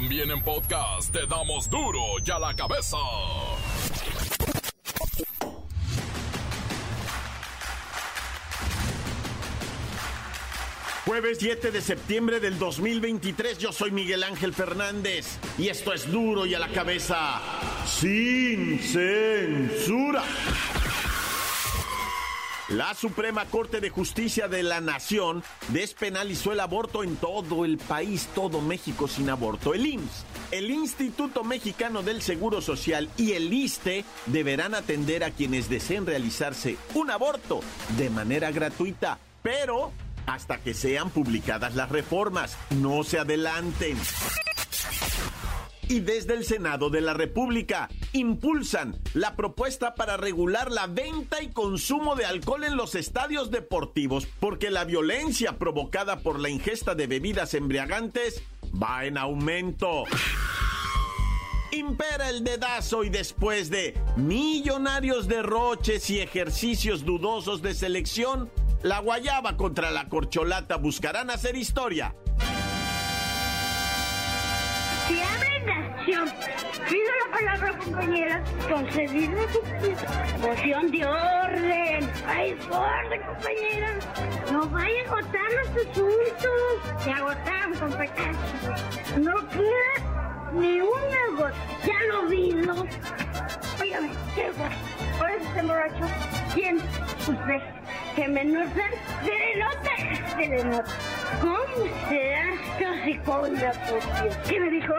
También en podcast te damos duro y a la cabeza. Jueves 7 de septiembre del 2023, yo soy Miguel Ángel Fernández y esto es duro y a la cabeza sin censura. La Suprema Corte de Justicia de la Nación despenalizó el aborto en todo el país, todo México sin aborto. El IMSS, el Instituto Mexicano del Seguro Social y el ISTE deberán atender a quienes deseen realizarse un aborto de manera gratuita, pero hasta que sean publicadas las reformas. No se adelanten. Y desde el Senado de la República impulsan la propuesta para regular la venta y consumo de alcohol en los estadios deportivos, porque la violencia provocada por la ingesta de bebidas embriagantes va en aumento. Impera el dedazo y después de millonarios derroches y ejercicios dudosos de selección, la guayaba contra la corcholata buscarán hacer historia. Pido la palabra, compañera, concedida su moción de orden. ¡Hay orden, compañera! No vaya a agotar los asuntos. Se agotaron, compañera. No queda ni una gota. Ya lo vi, ¿no? Óigame, ¿qué gota? ¿Por eso está borracho? ¿Quién? Usted. ¿Que me notan? ¡Se le nota! ¡Se le nota! ¿Cómo será esta hocicona, por Dios? ¿Qué me dijo?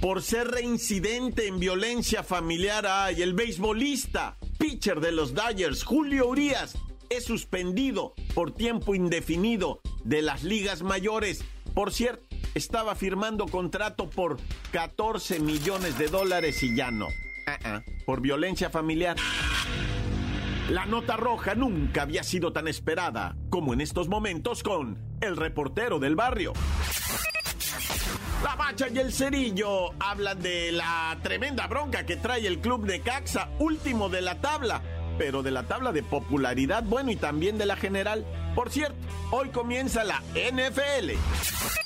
Por ser reincidente en violencia familiar, ay, el beisbolista, pitcher de los Dodgers, Julio Urias, es suspendido por tiempo indefinido de las ligas mayores. Por cierto, estaba firmando contrato por 14 millones de dólares y ya no. Ah, ah, por violencia familiar. La nota roja nunca había sido tan esperada como en estos momentos con el reportero del barrio. La Bacha y el Cerillo hablan de la tremenda bronca que trae el club de Caxa, último de la tabla, pero de la tabla de popularidad, bueno, y también de la general. Por cierto, hoy comienza la NFL.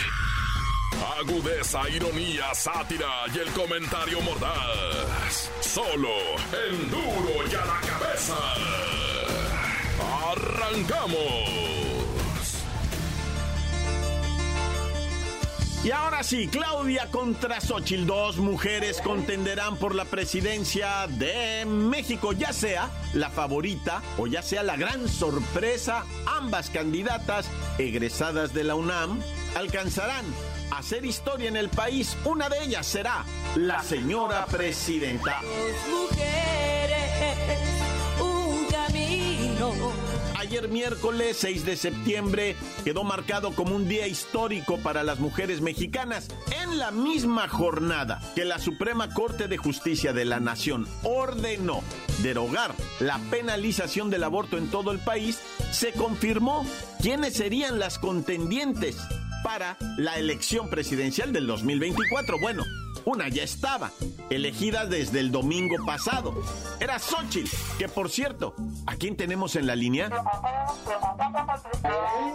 Agudeza, ironía, sátira y el comentario mordaz. Solo en duro y a la cabeza. Arrancamos. Y ahora sí, Claudia contra Xochitl, dos mujeres contenderán por la presidencia de México, ya sea la favorita o ya sea la gran sorpresa, ambas candidatas egresadas de la UNAM alcanzarán hacer historia en el país. Una de ellas será la señora presidenta. mujeres, un camino. Ayer miércoles 6 de septiembre quedó marcado como un día histórico para las mujeres mexicanas. En la misma jornada que la Suprema Corte de Justicia de la Nación ordenó derogar la penalización del aborto en todo el país, se confirmó quiénes serían las contendientes para la elección presidencial del 2024. Bueno, una ya estaba, elegida desde el domingo pasado. Era Xochitl, que por cierto, ¿a quién tenemos en la línea?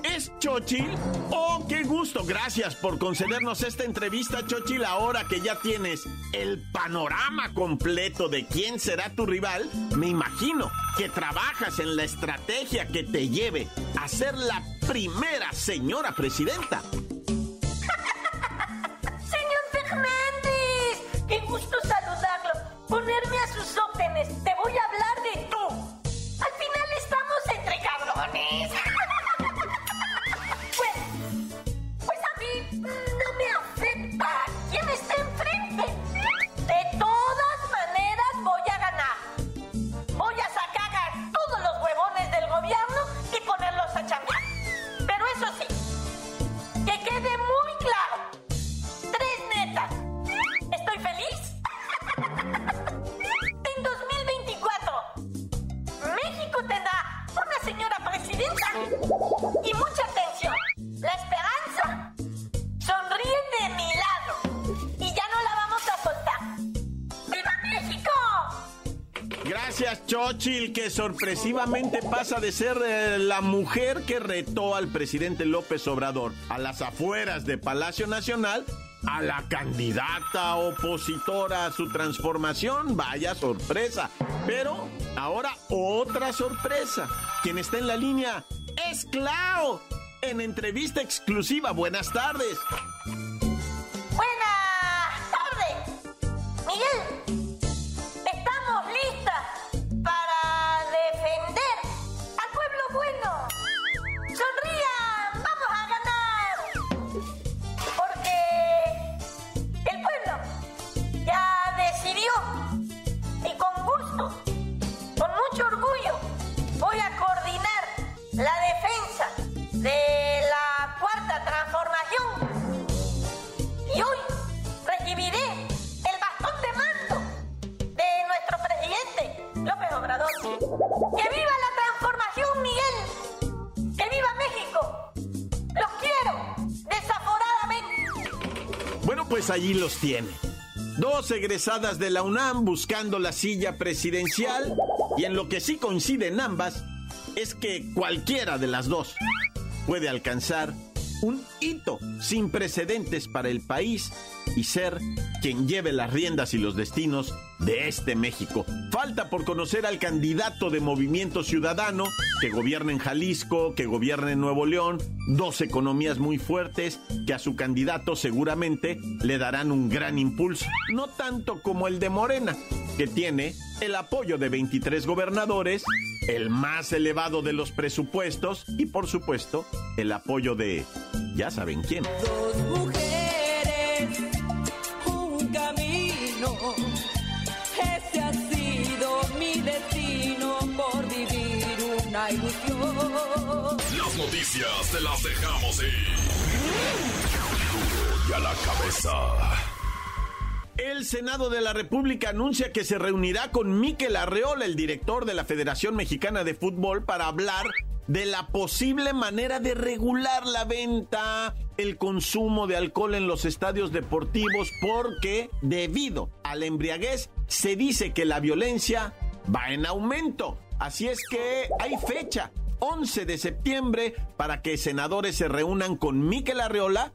¿Es Xochitl? ¡Oh, qué gusto! Gracias por concedernos esta entrevista, Xochitl. Ahora que ya tienes el panorama completo de quién será tu rival, me imagino que trabajas en la estrategia que te lleve a ser la primera señora presidenta. Gracias, Chochil, que sorpresivamente pasa de ser eh, la mujer que retó al presidente López Obrador a las afueras de Palacio Nacional a la candidata opositora a su transformación. Vaya sorpresa. Pero ahora otra sorpresa. Quien está en la línea es Clau. En entrevista exclusiva. Buenas tardes. Allí los tiene. Dos egresadas de la UNAM buscando la silla presidencial y en lo que sí coinciden ambas es que cualquiera de las dos puede alcanzar un hito sin precedentes para el país y ser quien lleve las riendas y los destinos de este México. Falta por conocer al candidato de Movimiento Ciudadano que gobierna en Jalisco, que gobierna en Nuevo León, dos economías muy fuertes que a su candidato seguramente le darán un gran impulso, no tanto como el de Morena, que tiene el apoyo de 23 gobernadores, el más elevado de los presupuestos y por supuesto el apoyo de ya saben quién. Dos mujeres, camino. Ese ha sido mi destino por vivir una ilusión. Las noticias te las dejamos ir. y a la cabeza. El Senado de la República anuncia que se reunirá con Miquel Arreola, el director de la Federación Mexicana de Fútbol, para hablar de la posible manera de regular la venta, el consumo de alcohol en los estadios deportivos, porque debido a la embriaguez se dice que la violencia va en aumento. Así es que hay fecha, 11 de septiembre, para que senadores se reúnan con Miquel Arreola,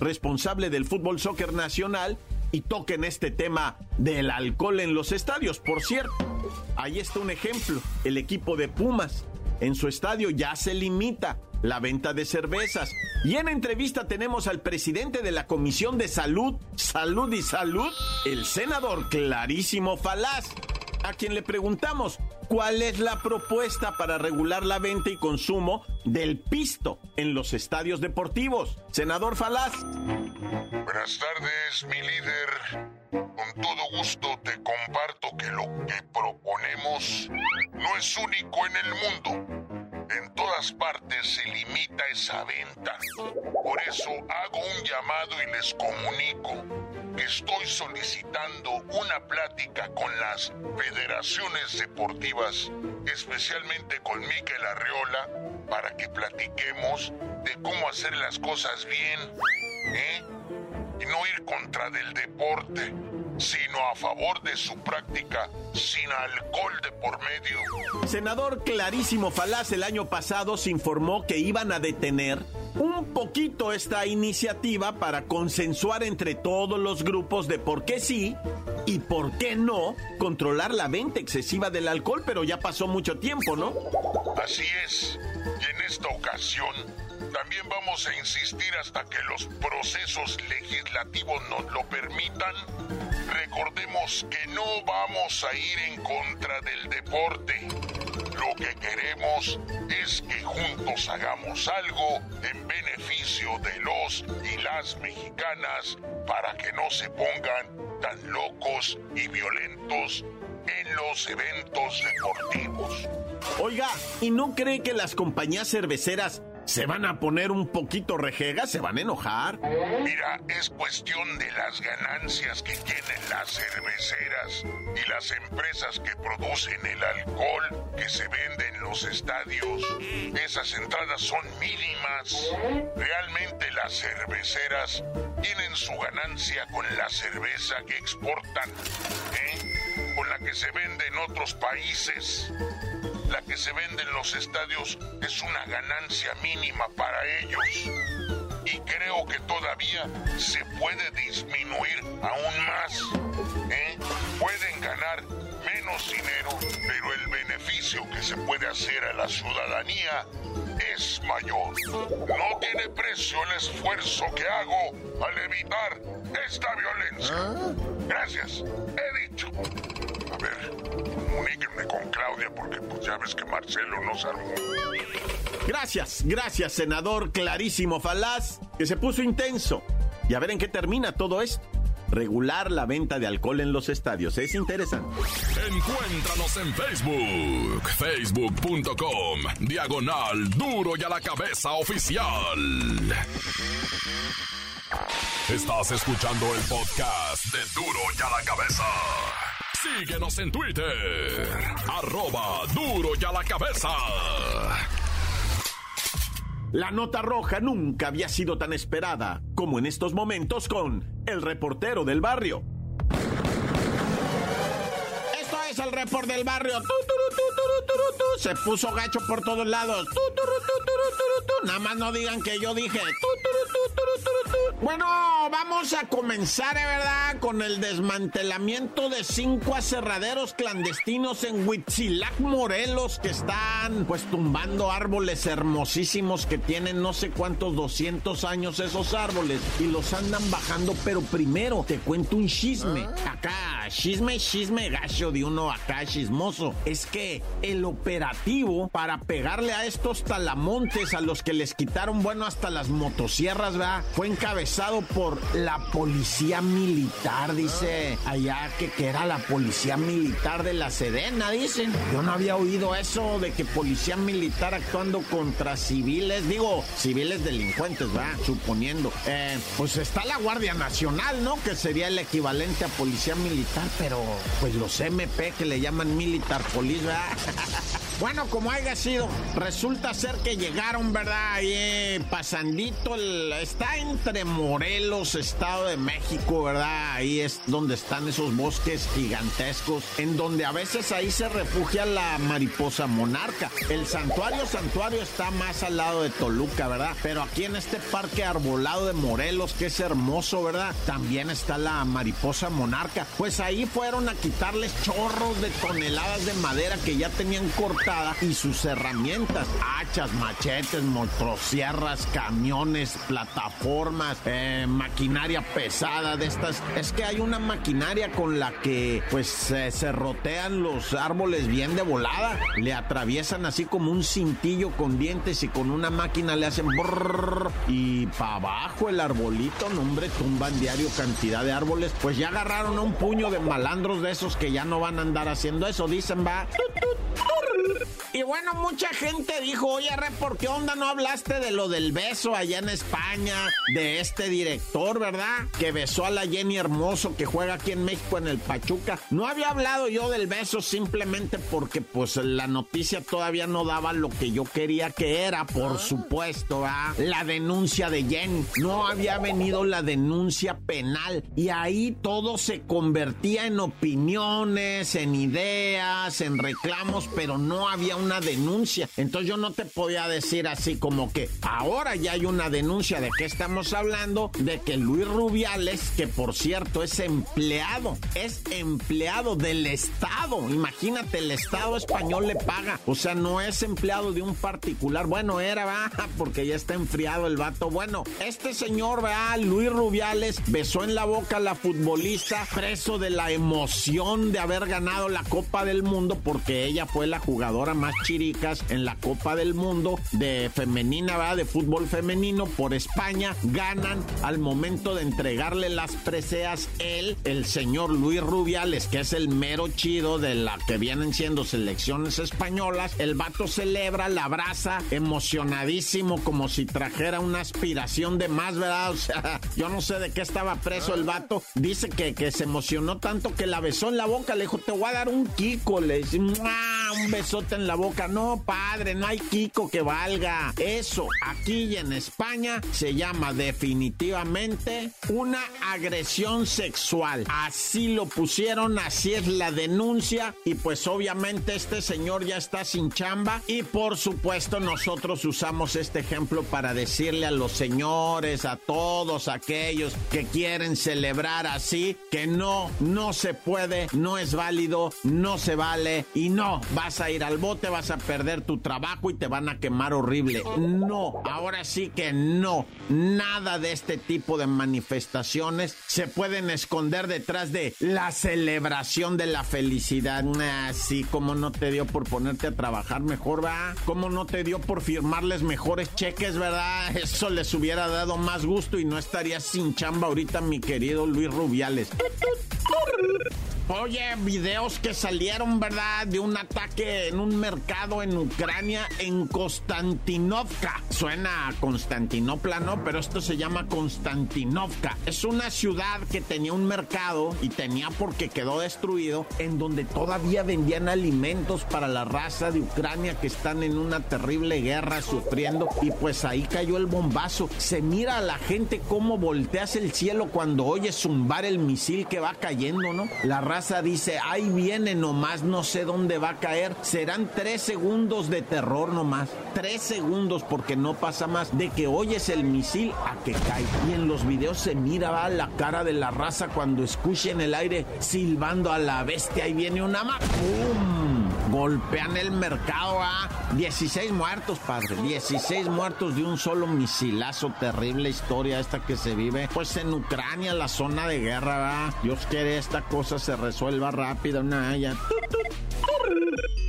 responsable del fútbol soccer nacional, y toquen este tema del alcohol en los estadios. Por cierto, ahí está un ejemplo, el equipo de Pumas en su estadio ya se limita la venta de cervezas. Y en entrevista tenemos al presidente de la Comisión de Salud, Salud y Salud, el senador Clarísimo Falaz, a quien le preguntamos cuál es la propuesta para regular la venta y consumo del pisto en los estadios deportivos. Senador Falaz. Buenas tardes, mi líder. Con todo gusto te comparto que lo que proponemos no es único en el mundo. En todas partes se limita esa venta. Por eso hago un llamado y les comunico que estoy solicitando una plática con las federaciones deportivas, especialmente con Miquel Arreola, para que platiquemos de cómo hacer las cosas bien, ¿eh? Y no ir contra del deporte sino a favor de su práctica sin alcohol de por medio. Senador Clarísimo Falaz el año pasado se informó que iban a detener un poquito esta iniciativa para consensuar entre todos los grupos de por qué sí y por qué no controlar la venta excesiva del alcohol, pero ya pasó mucho tiempo, ¿no? Así es. Y en esta ocasión también vamos a insistir hasta que los procesos legislativos nos lo permitan. Recordemos que no vamos a ir en contra del deporte. Lo que queremos es que juntos hagamos algo en beneficio de los y las mexicanas para que no se pongan tan locos y violentos en los eventos deportivos. Oiga, ¿y no cree que las compañías cerveceras se van a poner un poquito rejegas, se van a enojar. Mira, es cuestión de las ganancias que tienen las cerveceras y las empresas que producen el alcohol que se vende en los estadios. Esas entradas son mínimas. Realmente las cerveceras tienen su ganancia con la cerveza que exportan. ¿eh? con la que se vende en otros países. La que se vende en los estadios es una ganancia mínima para ellos. Y creo que todavía se puede disminuir aún más. ¿eh? Pueden ganar menos dinero, pero el beneficio que se puede hacer a la ciudadanía es mayor. No tiene precio el esfuerzo que hago al evitar esta violencia. Gracias, he dicho. A ver, comuníquenme con Claudia porque pues ya ves que Marcelo nos armó. Gracias, gracias, senador clarísimo falaz, que se puso intenso. Y a ver en qué termina todo esto. Regular la venta de alcohol en los estadios es interesante. Encuéntranos en Facebook, facebook.com, diagonal duro y a la cabeza oficial. Estás escuchando el podcast de duro y a la cabeza. Síguenos en Twitter, arroba duro y a la cabeza. La nota roja nunca había sido tan esperada como en estos momentos con el reportero del barrio. Esto es el report del barrio. Se puso gacho por todos lados. Nada más no digan que yo dije. Bueno, vamos a comenzar, ¿eh, ¿verdad? Con el desmantelamiento de cinco aserraderos clandestinos en Huitzilac, Morelos, que están pues tumbando árboles hermosísimos que tienen no sé cuántos 200 años esos árboles y los andan bajando, pero primero te cuento un chisme. Acá, chisme, chisme gacho de uno acá chismoso. Es que el operativo para pegarle a estos talamontes a los que les quitaron, bueno, hasta las motosierras, ¿verdad? Fue encabezado por la policía militar, dice allá que, era la policía militar de la Sedena, dicen. Yo no había oído eso de que policía militar actuando contra civiles, digo, civiles delincuentes, ¿verdad? Suponiendo. Eh, pues está la Guardia Nacional, ¿no? Que sería el equivalente a policía militar, pero pues los MP que le llaman militar police, ¿verdad? Bueno, como haya sido, resulta ser que llegaron, ¿verdad? Ahí eh, pasandito, está entre Morelos, Estado de México, ¿verdad? Ahí es donde están esos bosques gigantescos, en donde a veces ahí se refugia la mariposa monarca. El santuario, santuario está más al lado de Toluca, ¿verdad? Pero aquí en este parque arbolado de Morelos, que es hermoso, ¿verdad? También está la mariposa monarca. Pues ahí fueron a quitarles chorros de toneladas de madera que ya tenían cortada y sus herramientas, hachas, machetes, motosierras, camiones, plataformas, eh, maquinaria pesada de estas. Es que hay una maquinaria con la que pues se rotean los árboles bien de volada, le atraviesan así como un cintillo con dientes y con una máquina le hacen brrrr, y para abajo el arbolito, no hombre, tumban diario cantidad de árboles. Pues ya agarraron a un puño de malandros de esos que ya no van a andar haciendo eso, dicen, va. Y bueno, mucha gente dijo, oye, Re, ¿por qué onda no hablaste de lo del beso allá en España? De este director, ¿verdad? Que besó a la Jenny Hermoso que juega aquí en México en el Pachuca. No había hablado yo del beso simplemente porque pues la noticia todavía no daba lo que yo quería que era, por supuesto, ¿verdad? La denuncia de Jenny. No había venido la denuncia penal. Y ahí todo se convertía en opiniones, en ideas, en reclamos, pero no había una denuncia. Entonces yo no te podía decir así como que ahora ya hay una denuncia de qué estamos hablando, de que Luis Rubiales, que por cierto es empleado, es empleado del Estado. Imagínate, el Estado español le paga. O sea, no es empleado de un particular. Bueno, era, va, porque ya está enfriado el vato. Bueno, este señor, va, Luis Rubiales, besó en la boca a la futbolista, preso de la emoción de haber ganado la Copa del Mundo, porque ella fue la jugadora más chiricas en la Copa del Mundo de femenina, ¿verdad? De fútbol femenino por España. Ganan al momento de entregarle las preseas él, el señor Luis Rubiales, que es el mero chido de la que vienen siendo selecciones españolas. El vato celebra, la abraza, emocionadísimo, como si trajera una aspiración de más, ¿verdad? O sea, yo no sé de qué estaba preso el vato. Dice que, que se emocionó tanto que la besó en la boca. Le dijo, te voy a dar un kiko. Le dice, un besote en la boca. No, padre, no hay Kiko que Eso. Aquí en España se llama definitivamente una agresión sexual. Así lo pusieron, así es la denuncia. Y pues obviamente este señor ya está sin chamba. Y por supuesto nosotros usamos este ejemplo para decirle a los señores, a todos aquellos que quieren celebrar así, que no, no se puede, no es válido, no se vale. Y no, vas a ir al bote, vas a perder tu trabajo y te van a quemar horrible. No, ahora sí que no, nada de este tipo de manifestaciones se pueden esconder detrás de la celebración de la felicidad. Así como no te dio por ponerte a trabajar mejor, va, como no te dio por firmarles mejores cheques, ¿verdad? Eso les hubiera dado más gusto y no estaría sin chamba ahorita mi querido Luis Rubiales. Oye, videos que salieron, ¿verdad? De un ataque en un mercado en Ucrania, en Konstantinovka. Suena a Constantinopla, ¿no? Pero esto se llama Konstantinovka. Es una ciudad que tenía un mercado y tenía porque quedó destruido, en donde todavía vendían alimentos para la raza de Ucrania que están en una terrible guerra sufriendo. Y pues ahí cayó el bombazo. Se mira a la gente cómo volteas el cielo cuando oyes zumbar el misil que va cayendo, ¿no? La raza dice, ahí viene nomás, no sé dónde va a caer. Serán tres segundos de terror nomás. Tres segundos porque no pasa más de que oyes el misil a que cae. Y en los videos se mira va, la cara de la raza cuando escucha en el aire silbando a la bestia. Ahí viene una. ¡Pum! Golpean el mercado a 16 muertos, padre. 16 muertos de un solo misilazo. Terrible historia esta que se vive. Pues en Ucrania, la zona de guerra, ¿va? Dios quiere esta cosa se resuelva rápido. Una ya.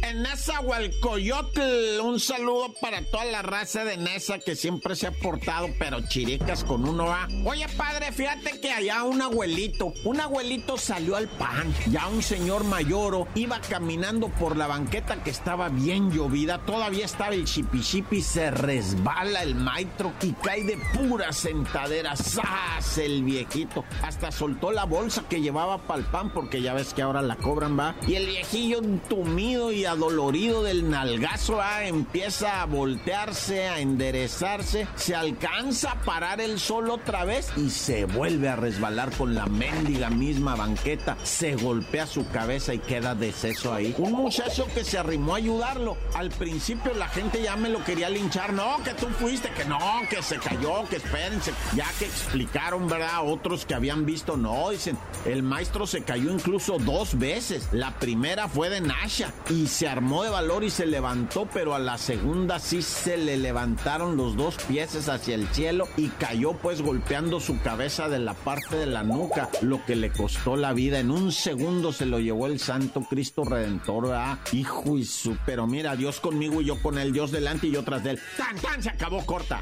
En Nezahualcoyotl, un saludo para toda la raza de Nesa que siempre se ha portado, pero chiricas con uno va. Oye, padre, fíjate que allá un abuelito, un abuelito salió al pan. Ya un señor mayoro iba caminando por la banqueta que estaba bien llovida. Todavía estaba el chipi se resbala el maestro y cae de pura sentadera. ¡Sas! El viejito. Hasta soltó la bolsa que llevaba para el pan, porque ya ves que ahora la cobran, va. Y el viejillo entumido y adolorido del nalgazo, ¿va? empieza a voltearse, a enderezarse, se alcanza a parar el sol otra vez y se vuelve a resbalar con la mendiga misma banqueta, se golpea su cabeza y queda deceso ahí. Un muchacho que se arrimó a ayudarlo. Al principio la gente ya me lo quería linchar, no, que tú fuiste, que no, que se cayó, que espérense, ya que explicaron, ¿verdad? Otros que habían visto, no, dicen, el maestro se cayó incluso dos veces. La primera fue de Nasha y se armó de valor y se levantó, pero a la segunda sí se le levantaron los dos pies hacia el cielo y cayó pues golpeando su cabeza de la parte de la nuca, lo que le costó la vida. En un segundo se lo llevó el Santo Cristo Redentor, ¿ah? Hijo y su, pero mira, Dios conmigo y yo con él, Dios delante y yo tras él. ¡Tan, tan! Se acabó corta.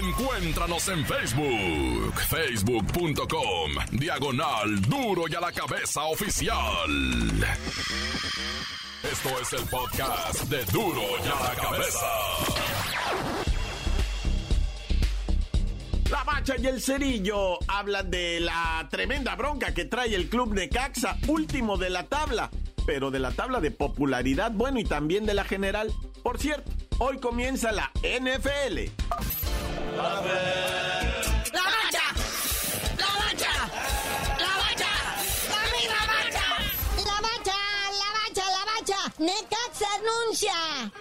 Encuéntranos en Facebook, facebook.com, diagonal duro y a la cabeza oficial. Esto es el podcast de Duro y a la Cabeza. La Bacha y el Cerillo hablan de la tremenda bronca que trae el club Necaxa, último de la tabla, pero de la tabla de popularidad, bueno, y también de la general. Por cierto, hoy comienza la NFL.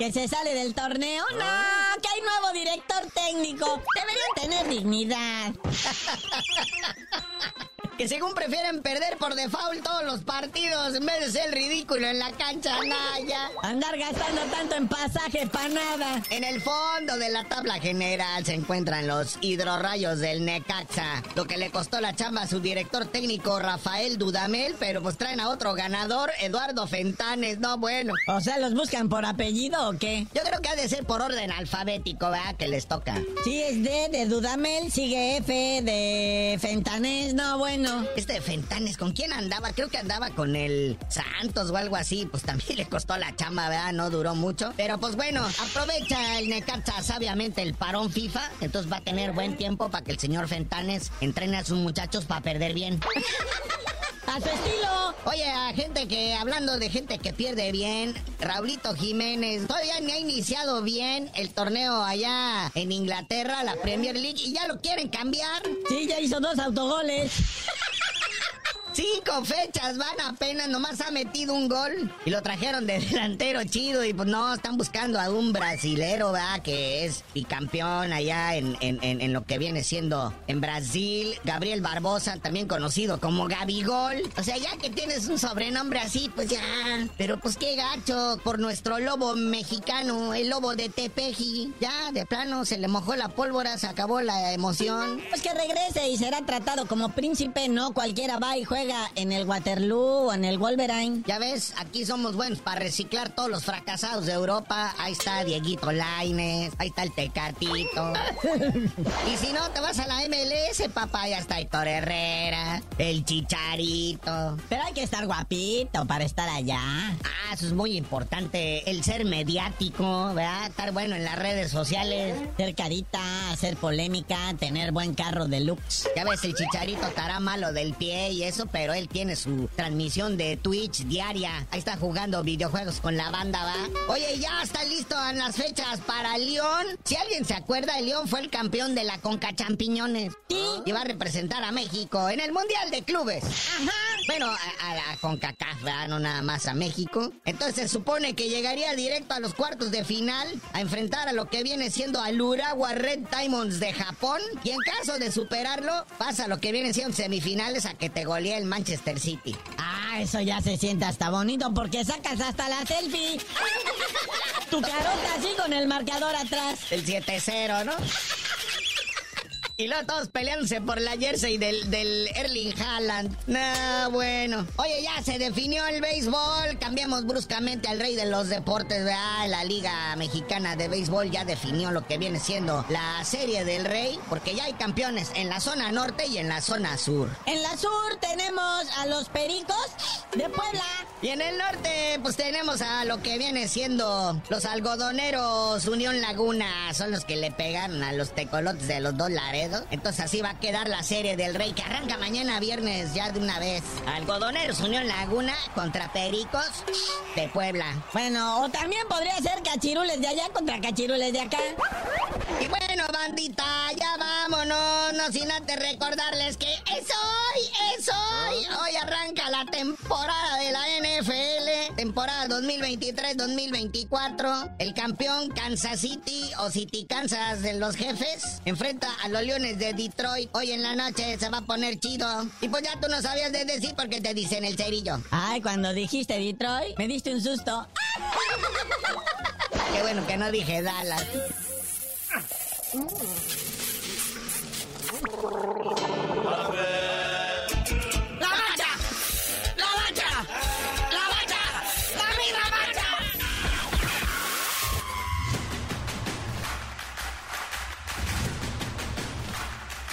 Que se sale del torneo. No, que hay nuevo director técnico. Deberían tener dignidad. que según prefieren perder por default todos los partidos en vez de ser ridículo en la cancha, Naya. Andar gastando tanto en pasaje para nada. En el fondo de la tabla general se encuentran los hidrorrayos del Necaxa, lo que le costó la chamba a su director técnico Rafael Dudamel, pero pues traen a otro ganador, Eduardo Fentanes, no bueno. O sea, ¿los buscan por apellido o qué? Yo creo que ha de ser por orden alfabético, ¿verdad? Que les toca. Sí, es D de Dudamel, sigue F de Fentanes, no bueno. Este Fentanes, ¿con quién andaba? Creo que andaba con el Santos o algo así. Pues también le costó la chamba, ¿verdad? No duró mucho. Pero pues bueno, aprovecha el Necaxa sabiamente el parón FIFA. Entonces va a tener buen tiempo para que el señor Fentanes entrene a sus muchachos para perder bien. A su estilo, Oye, a gente que, hablando de gente que pierde bien, Raulito Jiménez, todavía ni ha iniciado bien el torneo allá en Inglaterra, la Premier League, y ya lo quieren cambiar. Sí, ya hizo dos autogoles. Cinco fechas van apenas, nomás ha metido un gol. Y lo trajeron de delantero chido. Y pues no, están buscando a un brasilero, ¿verdad? Que es bicampeón allá en, en, en, lo que viene siendo en Brasil. Gabriel Barbosa, también conocido como Gabigol. O sea, ya que tienes un sobrenombre así, pues ya. Pero pues qué gacho por nuestro lobo mexicano, el lobo de Tepeji. Ya, de plano, se le mojó la pólvora, se acabó la emoción. Pues que regrese y será tratado como príncipe, no cualquiera va y juega en el Waterloo o en el Wolverine. Ya ves, aquí somos buenos para reciclar todos los fracasados de Europa. Ahí está Dieguito Laines, ahí está el Tecatito. y si no, te vas a la MLS, papá, ya está Héctor Herrera, el Chicharito. Pero hay que estar guapito para estar allá. Ah, eso es muy importante, el ser mediático, ¿verdad? Estar bueno en las redes sociales. Ser carita, hacer polémica, tener buen carro de looks. Ya ves, el Chicharito estará malo del pie y eso, pero él tiene su transmisión de Twitch diaria. Ahí está jugando videojuegos con la banda, ¿va? Oye, ya está listo en las fechas para León. Si alguien se acuerda, el León fue el campeón de la Conca Champiñones. Sí. Y va a representar a México en el Mundial de Clubes. Ajá. Bueno, a, la CONCACAF, no nada más a México. Entonces se supone que llegaría directo a los cuartos de final a enfrentar a lo que viene siendo al Urawa Red Diamonds de Japón. Y en caso de superarlo, pasa lo que viene siendo semifinales a que te golee el Manchester City. Ah, eso ya se siente hasta bonito porque sacas hasta la selfie. Tu carota así con el marcador atrás. El 7-0, ¿no? Y luego todos peleándose por la jersey del, del Erling Haaland. No, bueno. Oye, ya se definió el béisbol. Cambiamos bruscamente al rey de los deportes, ¿verdad? La Liga Mexicana de Béisbol ya definió lo que viene siendo la serie del rey. Porque ya hay campeones en la zona norte y en la zona sur. En la sur tenemos a los Pericos de Puebla. Y en el norte, pues tenemos a lo que viene siendo los algodoneros Unión Laguna. Son los que le pegan a los tecolotes de los dos Entonces así va a quedar la serie del Rey que arranca mañana viernes ya de una vez. Algodoneros Unión Laguna contra Pericos de Puebla. Bueno, o también podría ser Cachirules de allá contra Cachirules de acá. Y bueno, bandita, ya vámonos, no sin antes recordarles que es hoy, es hoy. Hoy arranca la temporada de la temporada 2023-2024. El campeón Kansas City o City Kansas de los jefes enfrenta a los Leones de Detroit. Hoy en la noche se va a poner chido. Y pues ya tú no sabías de decir porque te dicen el cerillo. Ay, cuando dijiste Detroit, me diste un susto. Qué bueno que no dije Dallas.